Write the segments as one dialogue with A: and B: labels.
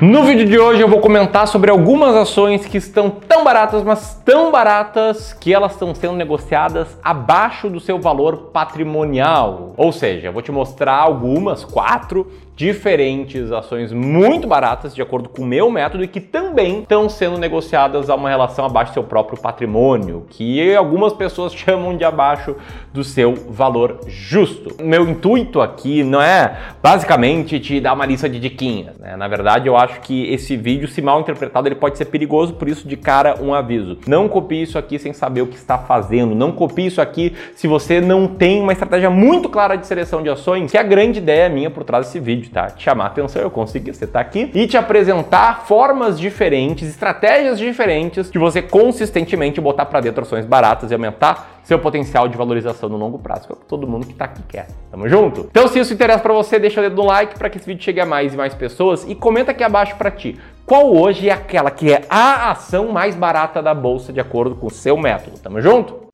A: No vídeo de hoje eu vou comentar sobre algumas ações que estão tão baratas, mas tão baratas que elas estão sendo negociadas abaixo do seu valor patrimonial. Ou seja, eu vou te mostrar algumas, quatro diferentes ações muito baratas, de acordo com o meu método, e que também estão sendo negociadas a uma relação abaixo do seu próprio patrimônio, que algumas pessoas chamam de abaixo do seu valor justo. Meu intuito aqui não é basicamente te dar uma lista de diquinhas, né? Na verdade, eu acho que esse vídeo, se mal interpretado, ele pode ser perigoso, por isso de cara um aviso. Não copie isso aqui sem saber o que está fazendo. Não copie isso aqui se você não tem uma estratégia muito clara de seleção de ações, que é a grande ideia minha por trás desse vídeo tá? Te chamar a atenção, eu consegui, você tá aqui, e te apresentar formas diferentes, estratégias diferentes de você consistentemente botar para dentro ações baratas e aumentar seu potencial de valorização no longo prazo, que é o que todo mundo que tá aqui quer. Tamo junto? Então, se isso interessa para você, deixa o dedo no like para que esse vídeo chegue a mais e mais pessoas e comenta aqui abaixo para ti. Qual hoje é aquela que é a ação mais barata da bolsa de acordo com o seu método? Tamo junto?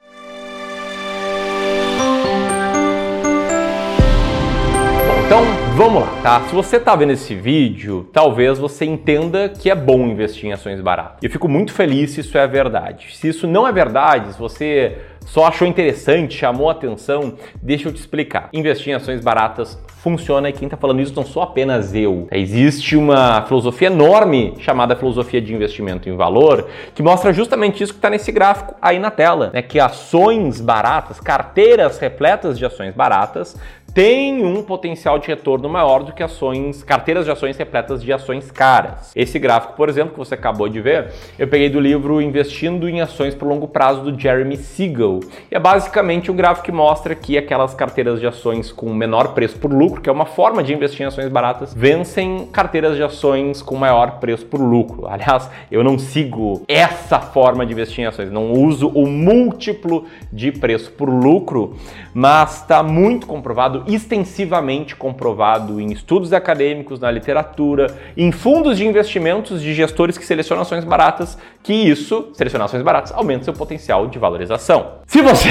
A: Então, vamos lá, tá? Se você tá vendo esse vídeo, talvez você entenda que é bom investir em ações baratas. Eu fico muito feliz se isso é verdade. Se isso não é verdade, se você só achou interessante, chamou atenção, deixa eu te explicar. Investir em ações baratas funciona e quem está falando isso não sou apenas eu. Existe uma filosofia enorme chamada filosofia de investimento em valor que mostra justamente isso que está nesse gráfico aí na tela, né? Que ações baratas, carteiras repletas de ações baratas tem um potencial de retorno maior do que ações, carteiras de ações repletas de ações caras. Esse gráfico, por exemplo, que você acabou de ver, eu peguei do livro Investindo em Ações por Longo Prazo do Jeremy Siegel. E é basicamente um gráfico que mostra que aquelas carteiras de ações com menor preço por lucro, que é uma forma de investir em ações baratas, vencem carteiras de ações com maior preço por lucro. Aliás, eu não sigo essa forma de investir em ações, não uso o múltiplo de preço por lucro, mas está muito comprovado extensivamente comprovado em estudos acadêmicos, na literatura, em fundos de investimentos de gestores que selecionam ações baratas, que isso, selecionar ações baratas, aumenta seu potencial de valorização. Se você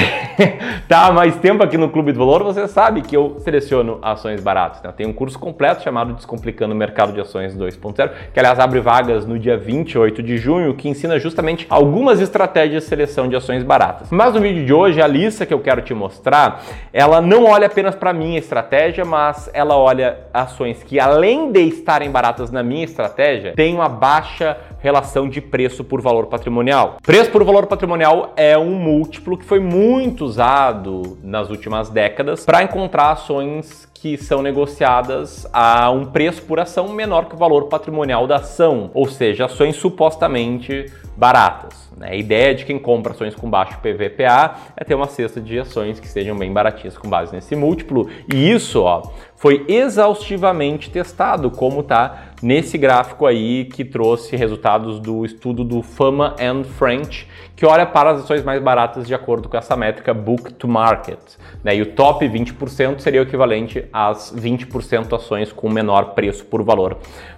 A: está há mais tempo aqui no Clube do Valor, você sabe que eu seleciono ações baratas. Né? Tenho um curso completo chamado Descomplicando o Mercado de Ações 2.0, que aliás abre vagas no dia 28 de junho, que ensina justamente algumas estratégias de seleção de ações baratas. Mas no vídeo de hoje, a lista que eu quero te mostrar, ela não olha apenas para minha estratégia, mas ela olha ações que além de estarem baratas na minha estratégia, têm uma baixa relação de preço por valor patrimonial. Preço por valor patrimonial é um múltiplo que foi muito usado nas últimas décadas para encontrar ações que são negociadas a um preço por ação menor que o valor patrimonial da ação, ou seja, ações supostamente baratas. Né? A ideia de quem compra ações com baixo PVPA é ter uma cesta de ações que sejam bem baratinhas com base nesse múltiplo, e isso ó, foi exaustivamente testado, como está nesse gráfico aí que trouxe resultados do estudo do Fama and French, que olha para as ações mais baratas de acordo com essa métrica Book to Market. Né? E o top 20% seria o equivalente às 20% ações com menor preço por valor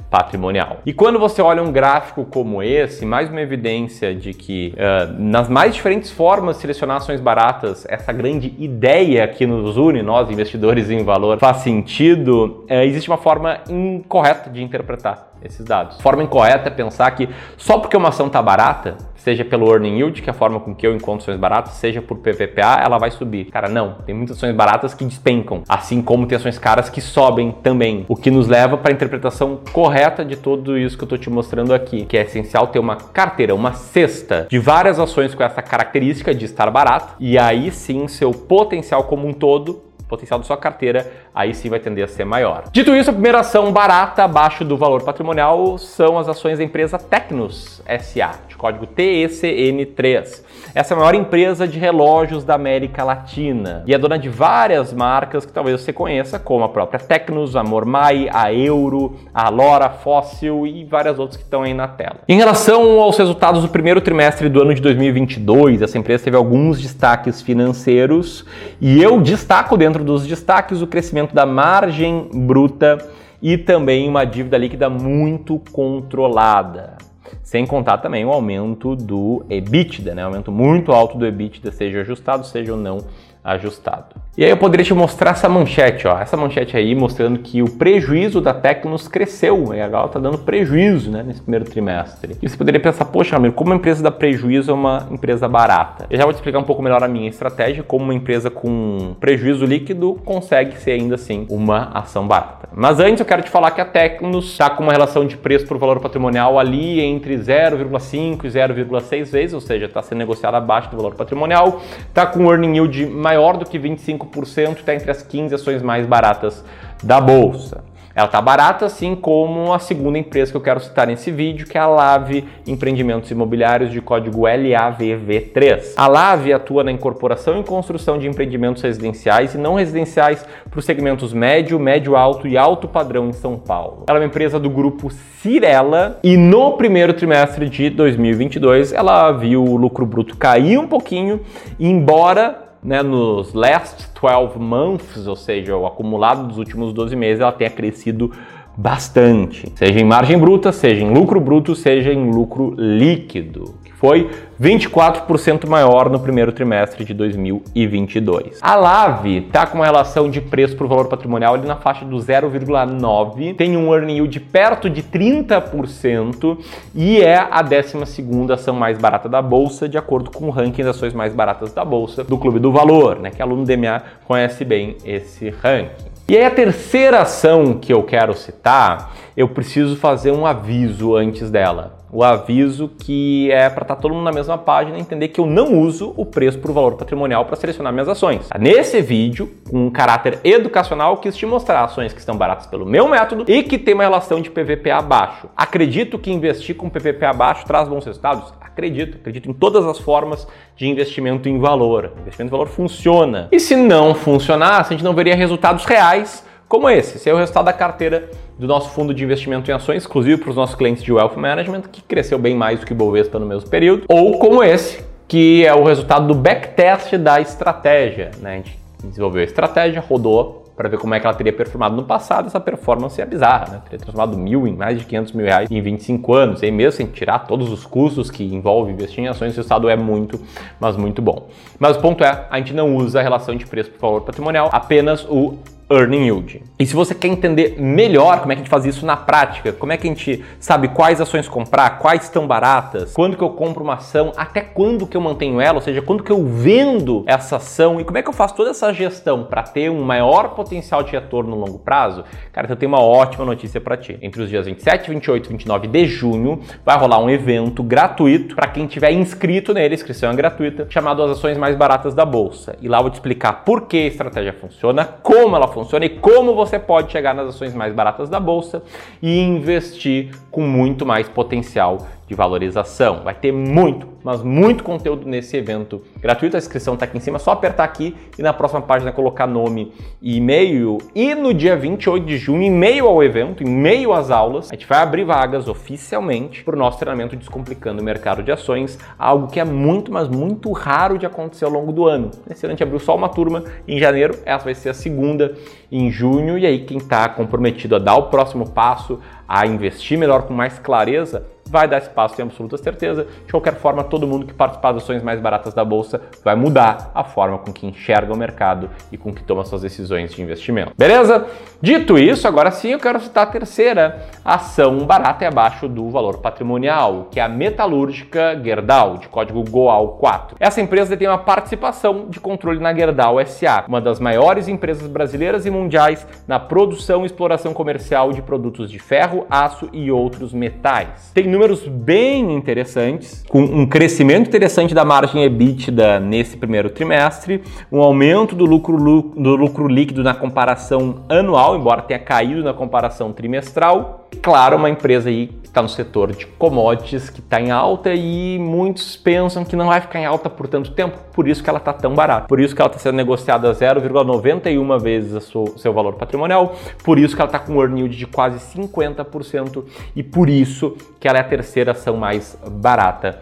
A: patrimonial. E quando você olha um gráfico como esse, mais uma evidência de que uh, nas mais diferentes formas de selecionar ações baratas, essa grande ideia que nos une, nós investidores em valor, faz sentido, uh, existe uma forma incorreta de interpretar esses dados. Forma incorreta é pensar que só porque uma ação está barata, seja pelo earning yield, que é a forma com que eu encontro ações baratas, seja por PVPA, ela vai subir. Cara, não. Tem muitas ações baratas que despencam, assim como tem ações caras que sobem também. O que nos leva para a interpretação correta de tudo isso que eu estou te mostrando aqui, que é essencial ter uma carteira, uma cesta de várias ações com essa característica de estar barato, e aí sim seu potencial como um todo potencial da sua carteira, aí sim vai tender a ser maior. Dito isso, a primeira ação barata abaixo do valor patrimonial são as ações da empresa Tecnos SA, de código TECN3. Essa é a maior empresa de relógios da América Latina e é dona de várias marcas que talvez você conheça, como a própria Tecnos, a Mormai, a Euro, a Lora, Fossil e várias outras que estão aí na tela. Em relação aos resultados do primeiro trimestre do ano de 2022, essa empresa teve alguns destaques financeiros e eu destaco dentro dos destaques o crescimento da margem bruta e também uma dívida líquida muito controlada. Sem contar também o aumento do EBITDA, né? aumento muito alto do EBITDA, seja ajustado, seja ou não ajustado. E aí eu poderia te mostrar essa manchete, ó, essa manchete aí mostrando que o prejuízo da Tecnos cresceu, e agora está dando prejuízo, né, nesse primeiro trimestre. E você poderia pensar, poxa, amigo, como uma empresa dá prejuízo é uma empresa barata? Eu já vou te explicar um pouco melhor a minha estratégia, como uma empresa com prejuízo líquido consegue ser ainda assim uma ação barata. Mas antes eu quero te falar que a Tecnos está com uma relação de preço por valor patrimonial ali entre 0,5 e 0,6 vezes, ou seja, está sendo negociada abaixo do valor patrimonial, está com um earning yield maior do que 25 5%, está entre as 15 ações mais baratas da bolsa. Ela está barata, assim como a segunda empresa que eu quero citar nesse vídeo, que é a Lave Empreendimentos Imobiliários de código LAVV3. A Lave atua na incorporação e construção de empreendimentos residenciais e não residenciais para os segmentos médio, médio alto e alto padrão em São Paulo. Ela é uma empresa do grupo Cirela e no primeiro trimestre de 2022 ela viu o lucro bruto cair um pouquinho, embora né, nos last 12 months, ou seja, o acumulado dos últimos 12 meses, ela tenha crescido bastante, seja em margem bruta, seja em lucro bruto, seja em lucro líquido foi 24% maior no primeiro trimestre de 2022. A Lave está com uma relação de preço por valor patrimonial ali na faixa do 0,9, tem um earning yield perto de 30% e é a 12 ação mais barata da bolsa, de acordo com o ranking das ações mais baratas da bolsa do Clube do Valor, né? Que aluno DMA conhece bem esse ranking. E aí a terceira ação que eu quero citar, eu preciso fazer um aviso antes dela. O aviso que é para estar tá todo mundo na mesma página e entender que eu não uso o preço por valor patrimonial para selecionar minhas ações. Nesse vídeo, com um caráter educacional, quis te mostrar ações que estão baratas pelo meu método e que tem uma relação de PVP abaixo. Acredito que investir com PVP abaixo traz bons resultados? Acredito, acredito em todas as formas de investimento em valor. investimento em valor funciona. E se não funcionasse, a gente não veria resultados reais como esse. Esse é o resultado da carteira do nosso fundo de investimento em ações, exclusivo para os nossos clientes de Wealth Management, que cresceu bem mais do que o Bovespa no mesmo período. Ou como esse, que é o resultado do backtest da estratégia. Né? A gente desenvolveu a estratégia, rodou para ver como é que ela teria performado no passado, essa performance é bizarra, né? Teria transformado mil em mais de 500 mil reais em 25 anos, e mesmo sem tirar todos os custos que envolve investir em ações, o resultado é muito, mas muito bom. Mas o ponto é, a gente não usa a relação de preço por valor patrimonial, apenas o earning yield. E se você quer entender melhor como é que a gente faz isso na prática, como é que a gente sabe quais ações comprar, quais estão baratas, quando que eu compro uma ação, até quando que eu mantenho ela, ou seja, quando que eu vendo essa ação e como é que eu faço toda essa gestão para ter um maior potencial de retorno no longo prazo, cara, eu tenho uma ótima notícia para ti. Entre os dias 27, 28 e 29 de junho vai rolar um evento gratuito para quem tiver inscrito nele, inscrição é gratuita, chamado As Ações Mais Baratas da Bolsa. E lá eu vou te explicar por que a estratégia funciona, como ela funciona e como você pode chegar nas ações mais baratas da bolsa e investir com muito mais potencial de valorização. Vai ter muito, mas muito conteúdo nesse evento gratuito. A inscrição está aqui em cima, é só apertar aqui e na próxima página colocar nome e e-mail. E no dia 28 de junho, em meio ao evento, em meio às aulas, a gente vai abrir vagas oficialmente para o nosso treinamento Descomplicando o Mercado de Ações, algo que é muito, mas muito raro de acontecer ao longo do ano. Esse ano a gente abriu só uma turma em janeiro, essa vai ser a segunda em junho, e aí quem está comprometido a dar o próximo passo, a investir melhor com mais clareza, vai dar espaço, tenho absoluta certeza. De qualquer forma, todo mundo que participar das ações mais baratas da bolsa vai mudar a forma com que enxerga o mercado e com que toma suas decisões de investimento. Beleza? Dito isso, agora sim eu quero citar a terceira ação barata e abaixo do valor patrimonial, que é a metalúrgica Gerdau, de código GOAL4. Essa empresa tem uma participação de controle na Gerdau SA, uma das maiores empresas brasileiras e mundiais na produção e exploração comercial de produtos de ferro, aço e outros metais. Tem números bem interessantes, com um crescimento interessante da margem EBITDA nesse primeiro trimestre, um aumento do lucro, do lucro líquido na comparação anual, embora tenha caído na comparação trimestral. Claro, uma empresa aí que está no setor de commodities, que está em alta e muitos pensam que não vai ficar em alta por tanto tempo, por isso que ela está tão barata. Por isso que ela está sendo negociada a 0,91 vezes o seu valor patrimonial, por isso que ela está com um earn yield de quase 50% e por isso que ela é terceira ação mais barata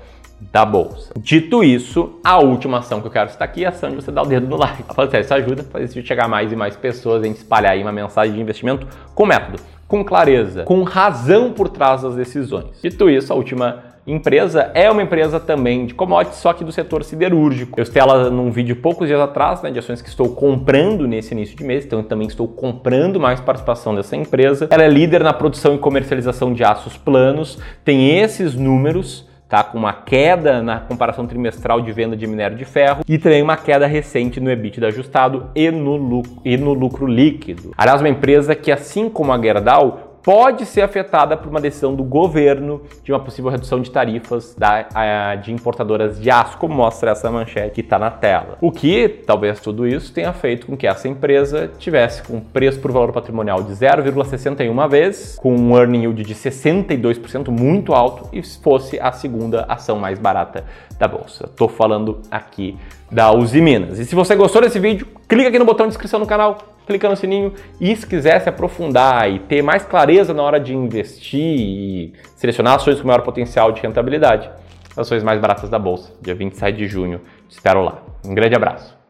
A: da bolsa. Dito isso, a última ação que eu quero citar aqui é a ação de você dar o dedo no like. Isso ajuda a fazer esse vídeo chegar mais e mais pessoas, a gente espalhar aí uma mensagem de investimento com método, com clareza, com razão por trás das decisões. Dito isso, a última empresa é uma empresa também de commodities, só que do setor siderúrgico. Eu citei ela num vídeo poucos dias atrás, né, de ações que estou comprando nesse início de mês, então eu também estou comprando mais participação dessa empresa. Ela é líder na produção e comercialização de aços planos, tem esses números tá? com uma queda na comparação trimestral de venda de minério de ferro e também uma queda recente no EBITDA ajustado e no lucro, e no lucro líquido. Aliás, uma empresa que, assim como a Gerdau, pode ser afetada por uma decisão do governo de uma possível redução de tarifas da, de importadoras de aço, como mostra essa manchete que está na tela. O que, talvez tudo isso, tenha feito com que essa empresa tivesse com preço por valor patrimonial de 0,61 vezes, com um earning yield de 62%, muito alto, e fosse a segunda ação mais barata da bolsa. Estou falando aqui da Uzi Minas. E se você gostou desse vídeo, clica aqui no botão de inscrição no canal, clica no sininho e se quiser se aprofundar e ter mais clareza na hora de investir e selecionar ações com maior potencial de rentabilidade, ações mais baratas da bolsa, dia 27 de junho. Te espero lá. Um grande abraço.